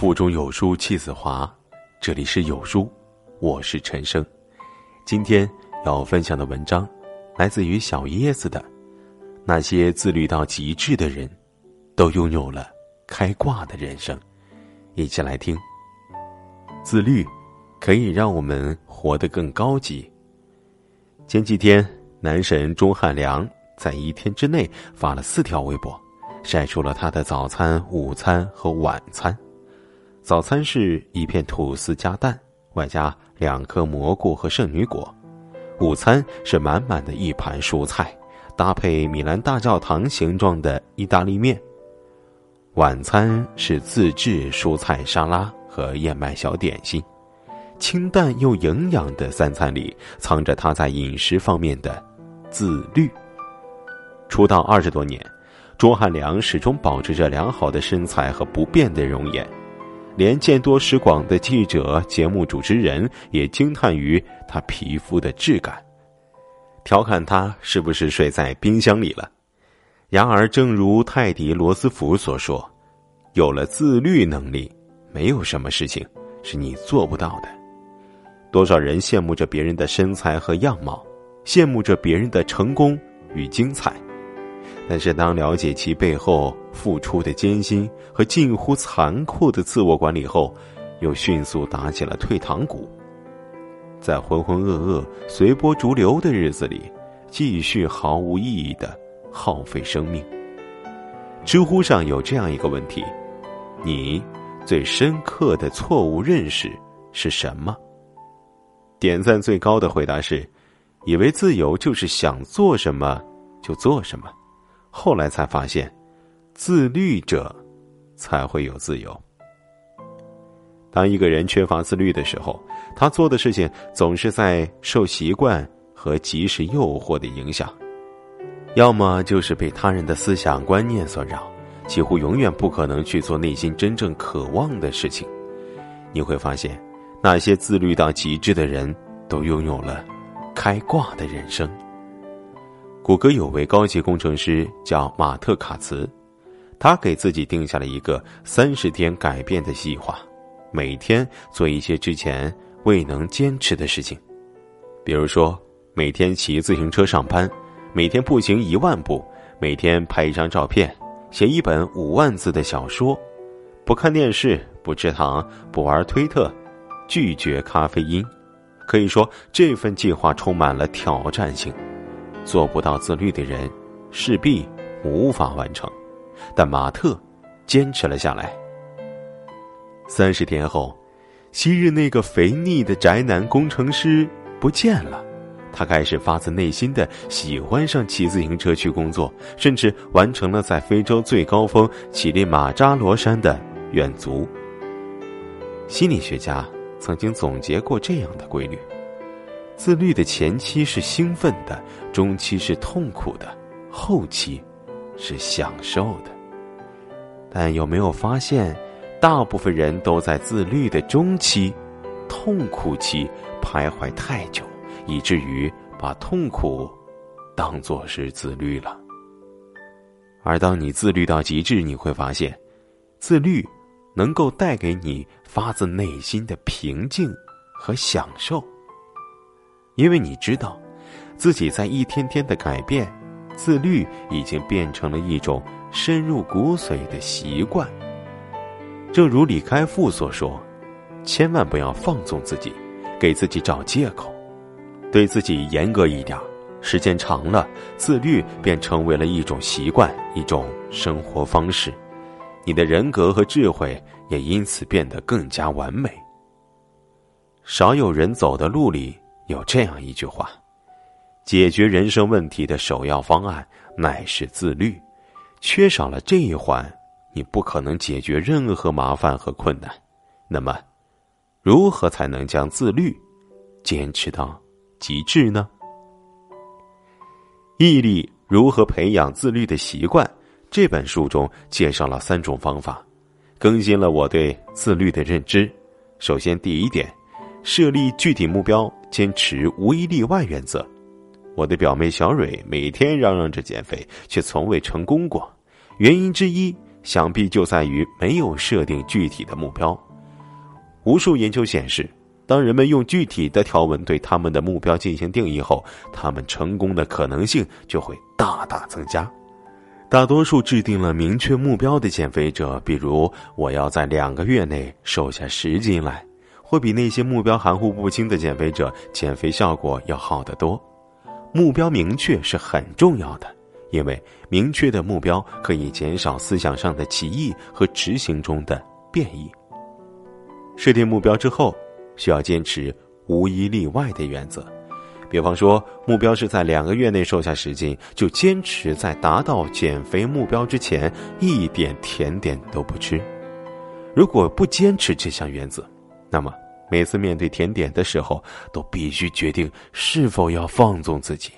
腹中有书气自华，这里是有书，我是陈生。今天要分享的文章来自于小椰子的。那些自律到极致的人，都拥有了开挂的人生。一起来听。自律可以让我们活得更高级。前几天，男神钟汉良在一天之内发了四条微博，晒出了他的早餐、午餐和晚餐。早餐是一片吐司加蛋，外加两颗蘑菇和圣女果；午餐是满满的一盘蔬菜，搭配米兰大教堂形状的意大利面；晚餐是自制蔬菜沙拉和燕麦小点心。清淡又营养的三餐里，藏着他在饮食方面的自律。出道二十多年，钟汉良始终保持着良好的身材和不变的容颜。连见多识广的记者、节目主持人也惊叹于他皮肤的质感，调侃他是不是睡在冰箱里了。然而，正如泰迪罗斯福所说：“有了自律能力，没有什么事情是你做不到的。”多少人羡慕着别人的身材和样貌，羡慕着别人的成功与精彩。但是，当了解其背后付出的艰辛和近乎残酷的自我管理后，又迅速打起了退堂鼓。在浑浑噩噩、随波逐流的日子里，继续毫无意义的耗费生命。知乎上有这样一个问题：你最深刻的错误认识是什么？点赞最高的回答是：以为自由就是想做什么就做什么。后来才发现，自律者才会有自由。当一个人缺乏自律的时候，他做的事情总是在受习惯和及时诱惑的影响，要么就是被他人的思想观念所扰，几乎永远不可能去做内心真正渴望的事情。你会发现，那些自律到极致的人，都拥有了开挂的人生。谷歌有位高级工程师叫马特·卡茨，他给自己定下了一个三十天改变的计划，每天做一些之前未能坚持的事情，比如说每天骑自行车上班，每天步行一万步，每天拍一张照片，写一本五万字的小说，不看电视，不吃糖，不玩推特，拒绝咖啡因。可以说，这份计划充满了挑战性。做不到自律的人，势必无法完成。但马特坚持了下来。三十天后，昔日那个肥腻的宅男工程师不见了，他开始发自内心的喜欢上骑自行车去工作，甚至完成了在非洲最高峰乞力马扎罗山的远足。心理学家曾经总结过这样的规律。自律的前期是兴奋的，中期是痛苦的，后期是享受的。但有没有发现，大部分人都在自律的中期、痛苦期徘徊太久，以至于把痛苦当作是自律了。而当你自律到极致，你会发现，自律能够带给你发自内心的平静和享受。因为你知道，自己在一天天的改变，自律已经变成了一种深入骨髓的习惯。正如李开复所说：“千万不要放纵自己，给自己找借口，对自己严格一点。时间长了，自律便成为了一种习惯，一种生活方式。你的人格和智慧也因此变得更加完美。少有人走的路里。”有这样一句话：解决人生问题的首要方案乃是自律，缺少了这一环，你不可能解决任何麻烦和困难。那么，如何才能将自律坚持到极致呢？毅力如何培养自律的习惯？这本书中介绍了三种方法，更新了我对自律的认知。首先，第一点。设立具体目标，坚持无一例外原则。我的表妹小蕊每天嚷嚷着减肥，却从未成功过。原因之一想必就在于没有设定具体的目标。无数研究显示，当人们用具体的条文对他们的目标进行定义后，他们成功的可能性就会大大增加。大多数制定了明确目标的减肥者，比如我要在两个月内瘦下十斤来，会比那些目标含糊不清的减肥者减肥效果要好得多。目标明确是很重要的，因为明确的目标可以减少思想上的歧义和执行中的变异。设定目标之后，需要坚持无一例外的原则。比方说，目标是在两个月内瘦下十斤，就坚持在达到减肥目标之前一点甜点都不吃。如果不坚持这项原则，那么每次面对甜点的时候，都必须决定是否要放纵自己。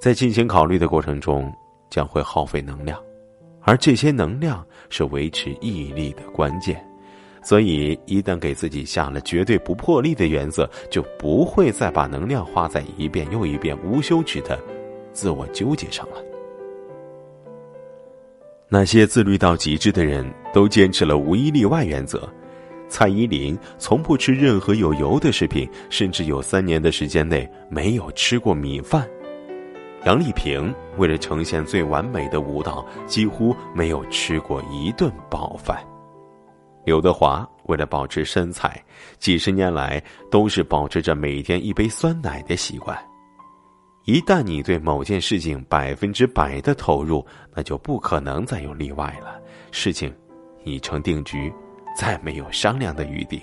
在进行考虑的过程中，将会耗费能量，而这些能量是维持毅力的关键。所以，一旦给自己下了绝对不破例的原则，就不会再把能量花在一遍又一遍无休止的自我纠结上了。那些自律到极致的人都坚持了无一例外原则。蔡依林从不吃任何有油的食品，甚至有三年的时间内没有吃过米饭。杨丽萍为了呈现最完美的舞蹈，几乎没有吃过一顿饱饭。刘德华为了保持身材，几十年来都是保持着每天一杯酸奶的习惯。一旦你对某件事情百分之百的投入，那就不可能再有例外了。事情已成定局，再没有商量的余地。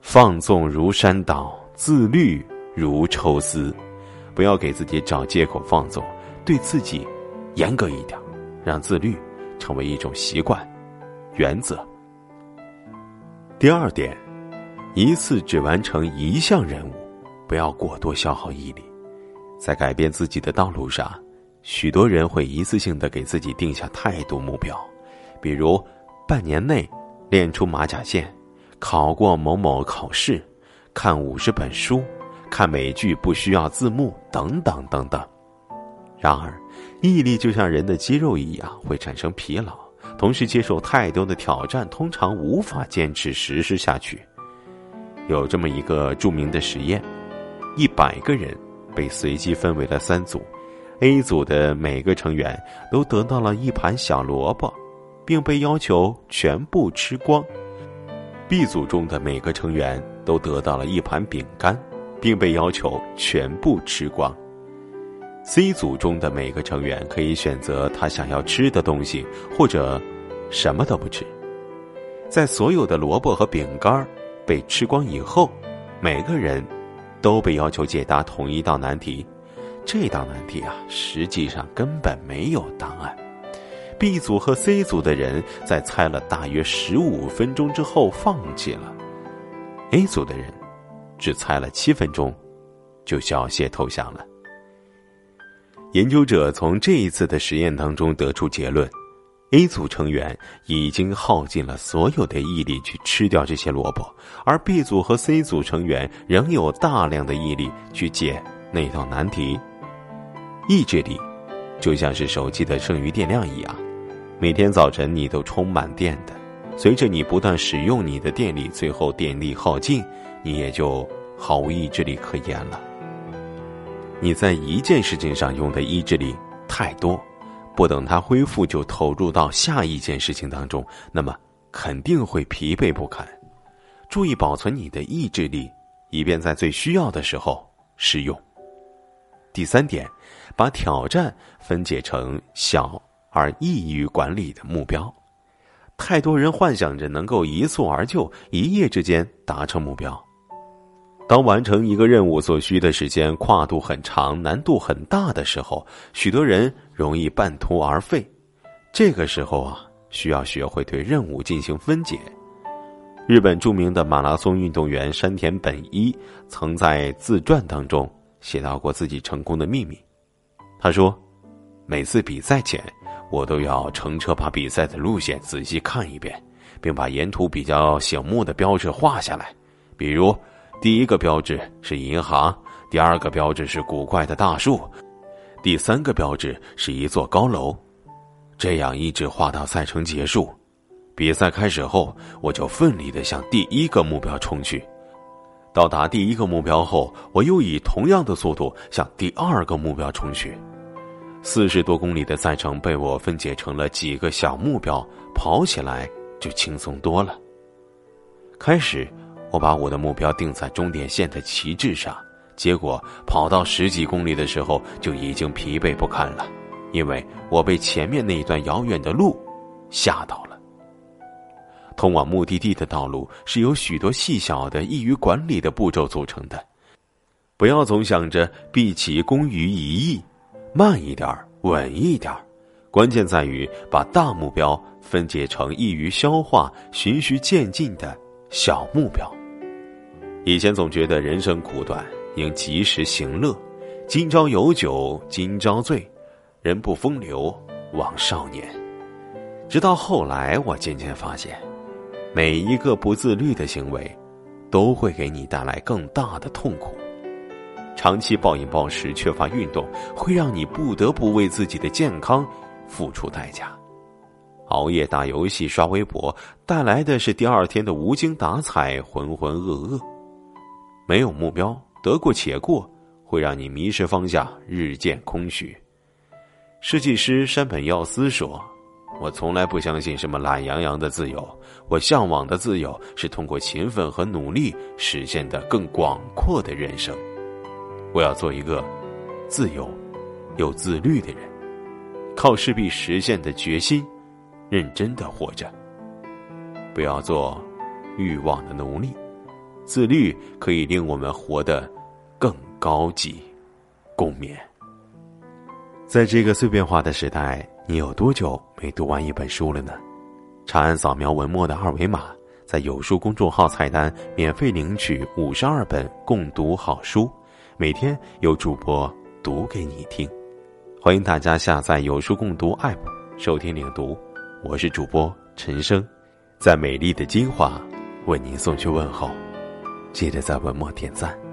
放纵如山倒，自律如抽丝。不要给自己找借口放纵，对自己严格一点，让自律成为一种习惯、原则。第二点，一次只完成一项任务，不要过多消耗毅力。在改变自己的道路上，许多人会一次性的给自己定下太多目标，比如半年内练出马甲线、考过某某考试、看五十本书、看美剧不需要字幕等等等等。然而，毅力就像人的肌肉一样，会产生疲劳。同时接受太多的挑战，通常无法坚持实施下去。有这么一个著名的实验：一百个人被随机分为了三组，A 组的每个成员都得到了一盘小萝卜，并被要求全部吃光；B 组中的每个成员都得到了一盘饼干，并被要求全部吃光。C 组中的每个成员可以选择他想要吃的东西，或者什么都不吃。在所有的萝卜和饼干被吃光以后，每个人都被要求解答同一道难题。这道难题啊，实际上根本没有答案。B 组和 C 组的人在猜了大约十五分钟之后放弃了，A 组的人只猜了七分钟就缴械投降了。研究者从这一次的实验当中得出结论：A 组成员已经耗尽了所有的毅力去吃掉这些萝卜，而 B 组和 C 组成员仍有大量的毅力去解那道难题。意志力就像是手机的剩余电量一样，每天早晨你都充满电的，随着你不断使用你的电力，最后电力耗尽，你也就毫无意志力可言了。你在一件事情上用的意志力太多，不等它恢复就投入到下一件事情当中，那么肯定会疲惫不堪。注意保存你的意志力，以便在最需要的时候使用。第三点，把挑战分解成小而易于管理的目标。太多人幻想着能够一蹴而就，一夜之间达成目标。当完成一个任务所需的时间跨度很长、难度很大的时候，许多人容易半途而废。这个时候啊，需要学会对任务进行分解。日本著名的马拉松运动员山田本一曾在自传当中写到过自己成功的秘密。他说：“每次比赛前，我都要乘车把比赛的路线仔细看一遍，并把沿途比较醒目的标志画下来，比如。”第一个标志是银行，第二个标志是古怪的大树，第三个标志是一座高楼。这样一直画到赛程结束。比赛开始后，我就奋力的向第一个目标冲去。到达第一个目标后，我又以同样的速度向第二个目标冲去。四十多公里的赛程被我分解成了几个小目标，跑起来就轻松多了。开始，我把我的目标定在终点线的旗帜上，结果跑到十几公里的时候就已经疲惫不堪了，因为我被前面那一段遥远的路吓到了。通往目的地的道路是由许多细小的、易于管理的步骤组成的。不要总想着毕其功于一役，慢一点儿稳一点儿关键在于把大目标分解成易于消化、循序渐进的小目标。以前总觉得人生苦短，应及时行乐。今朝有酒今朝醉，人不风流枉少年。直到后来，我渐渐发现。每一个不自律的行为，都会给你带来更大的痛苦。长期暴饮暴食、缺乏运动，会让你不得不为自己的健康付出代价。熬夜打游戏、刷微博，带来的是第二天的无精打采、浑浑噩噩。没有目标，得过且过，会让你迷失方向，日渐空虚。设计师山本耀司说。我从来不相信什么懒洋洋的自由，我向往的自由是通过勤奋和努力实现的更广阔的人生。我要做一个自由又自律的人，靠势必实现的决心，认真的活着。不要做欲望的奴隶，自律可以令我们活得更高级、共勉。在这个碎片化的时代。你有多久没读完一本书了呢？长按扫描文末的二维码，在有书公众号菜单免费领取五十二本共读好书，每天有主播读给你听。欢迎大家下载有书共读 App 收听领读，我是主播陈生，在美丽的金华为您送去问候，记得在文末点赞。